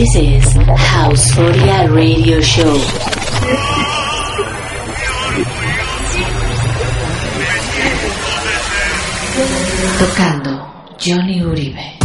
This is House 40 Radio Show. Tocando Johnny Uribe.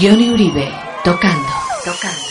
Johnny Uribe, tocando, tocando.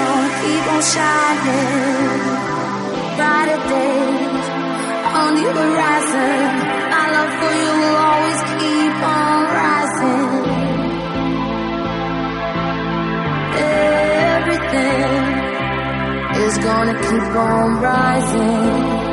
On shining. Brighter days on the horizon. My love for you will always keep on rising. Everything is gonna keep on rising.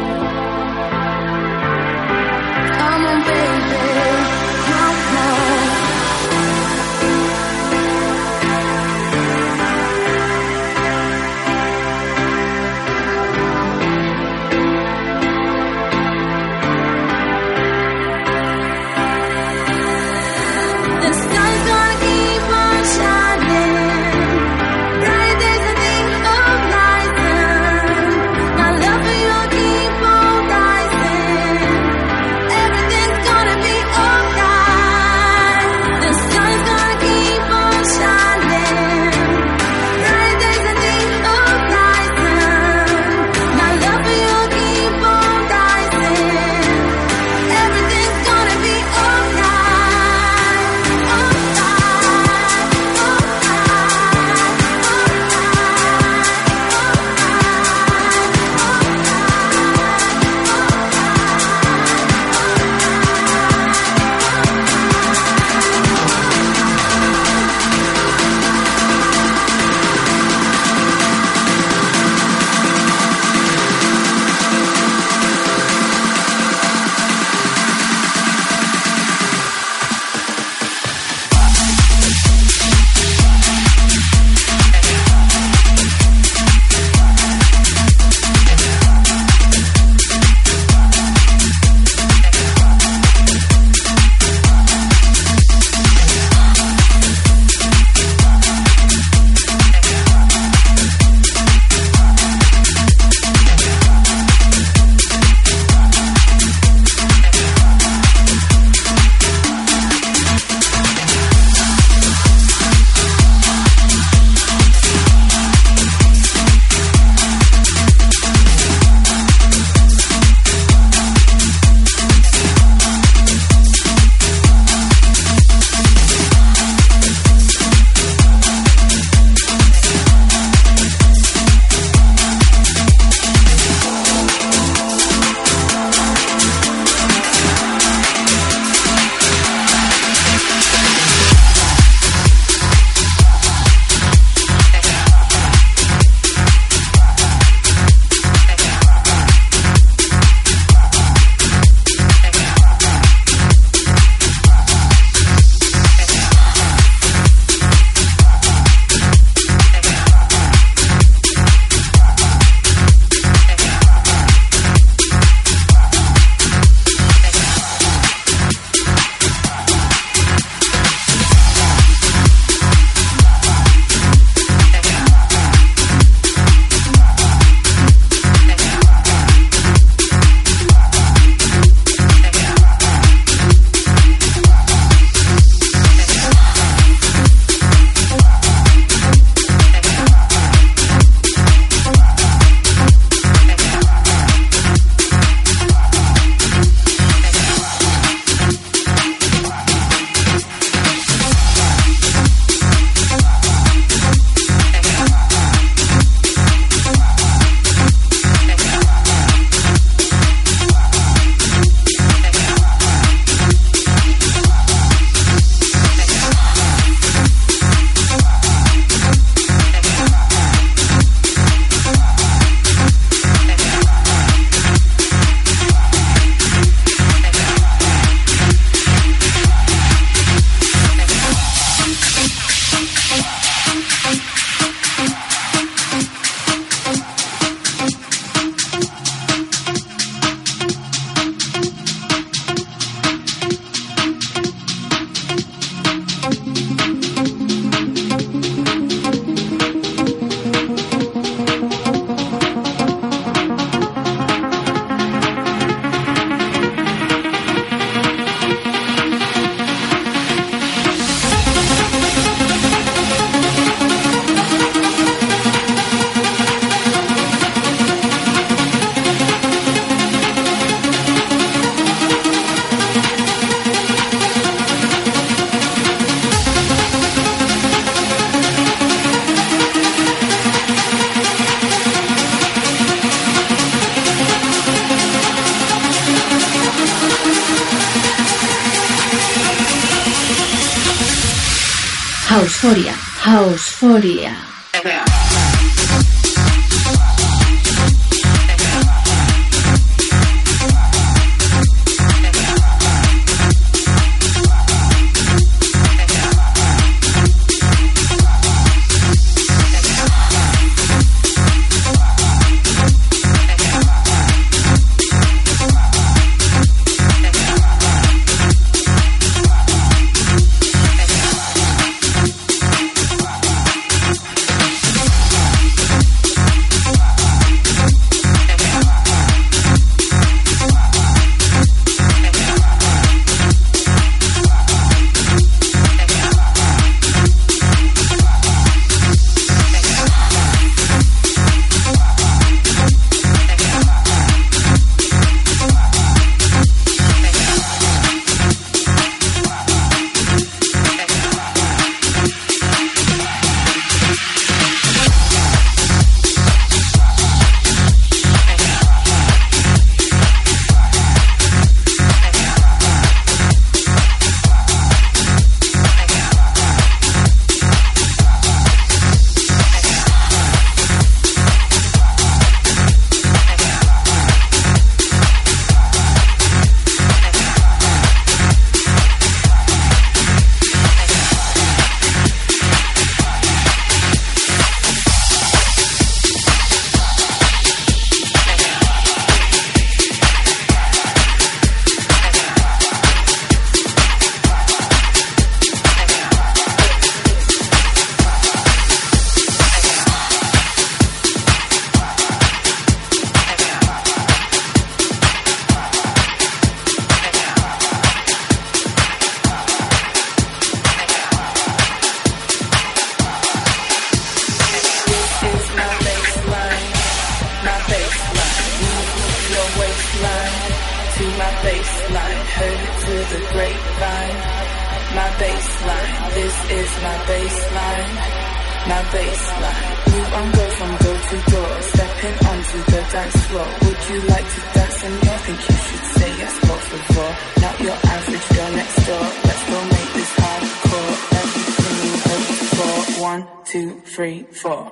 the dance floor. Would you like to dance and I think you should say yes Por favor, not your average girl next door. Let's go make this hardcore Everything you hoped for. One, two, three, four.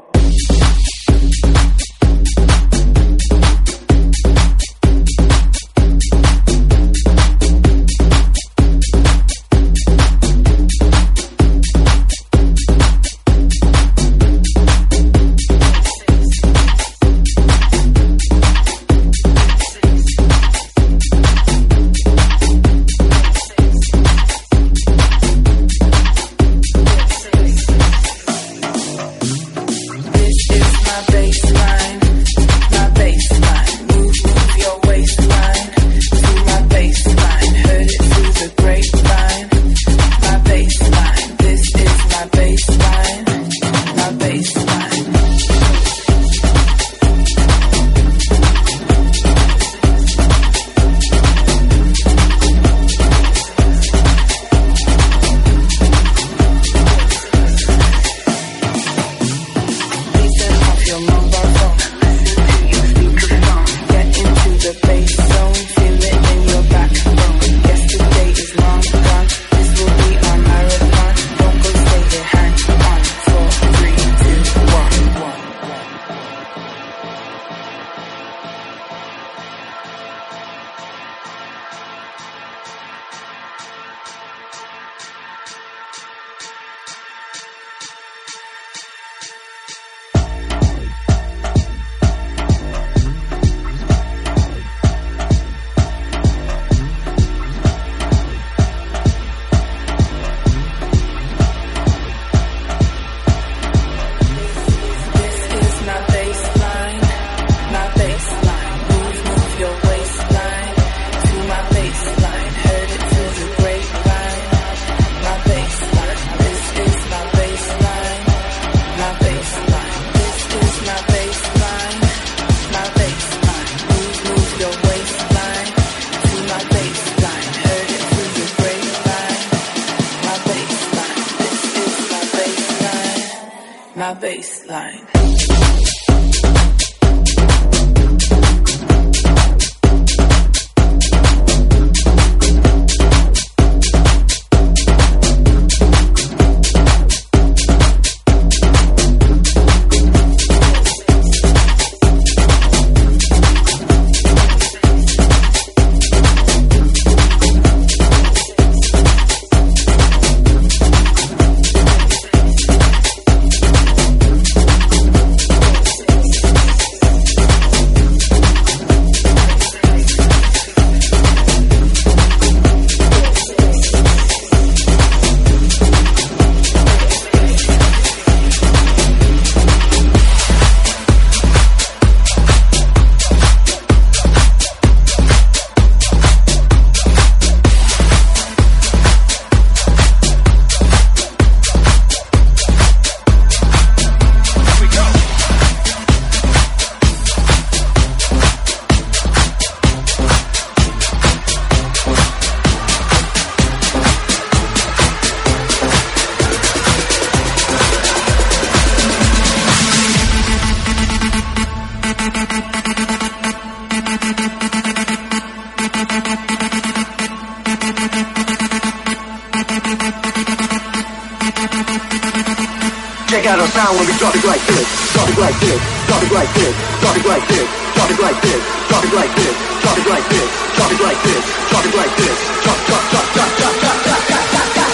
Check out our sound when we drop it like this. Drop it like this. Drop it like this. Drop it like this. Drop it like this. Drop it like this. Drop it like this. Drop it like this. Drop it like this. Drop, drop, drop, drop, drop, drop, drop, drop, drop,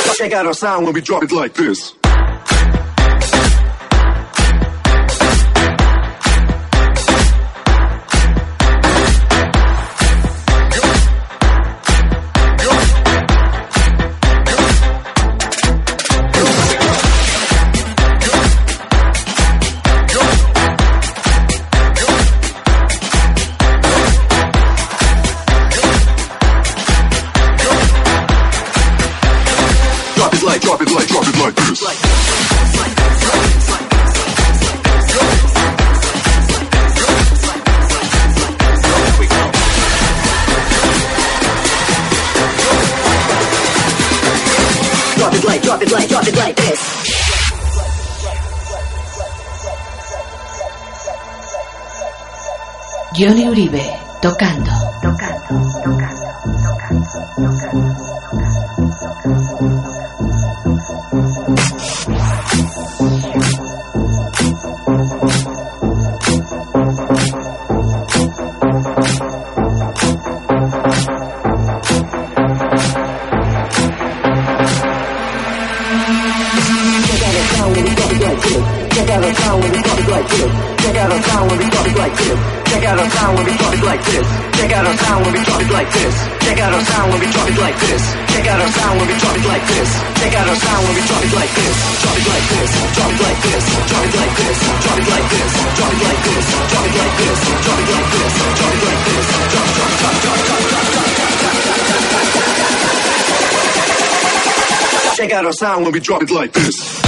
drop. Check out our sound when we drop it like this. Tocando. Check out our sound when we drop it like this. Check out our sound when we drop it like this. Drop it like this. Drop it like this. Drop it like this. Drop it like this. Drop it like this. Drop it like this. Drop it like this. Drop it like this. Drop, drop, drop, drop, drop, drop, drop. Check out our sound when we drop. Drop drop drop it like this.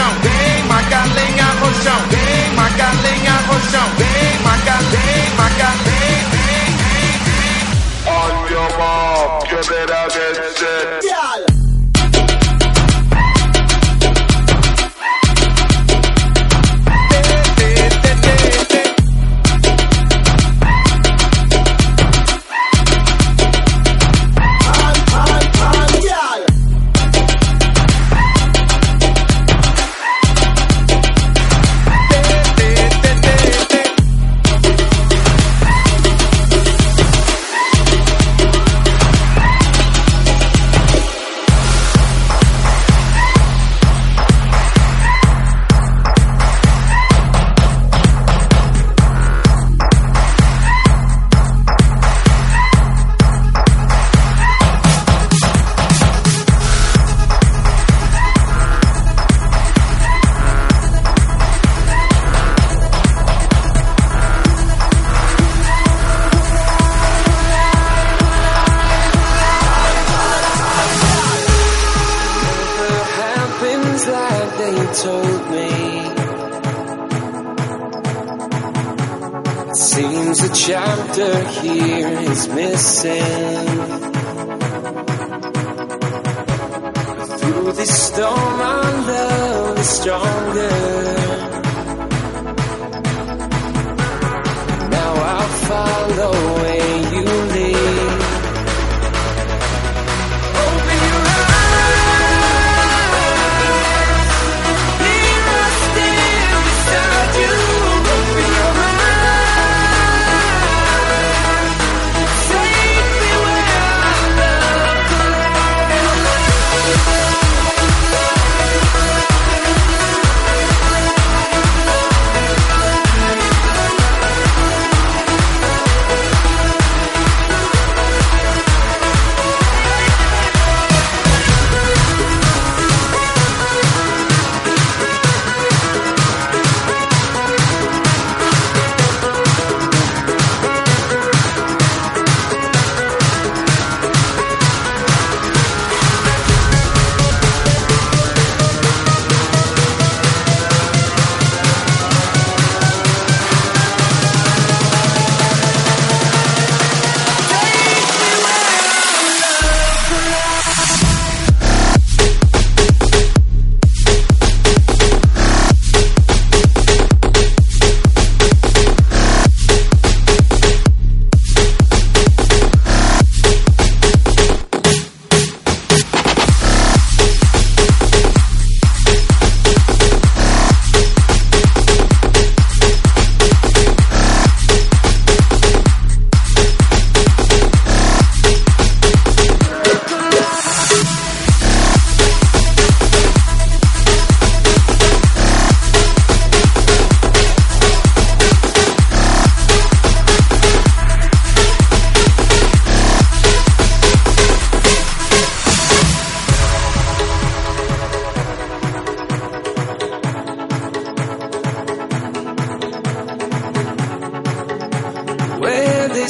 Rochão, vem Magalhães Rochão, vem Magalhães Rochão, vem Magalhães follow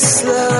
Where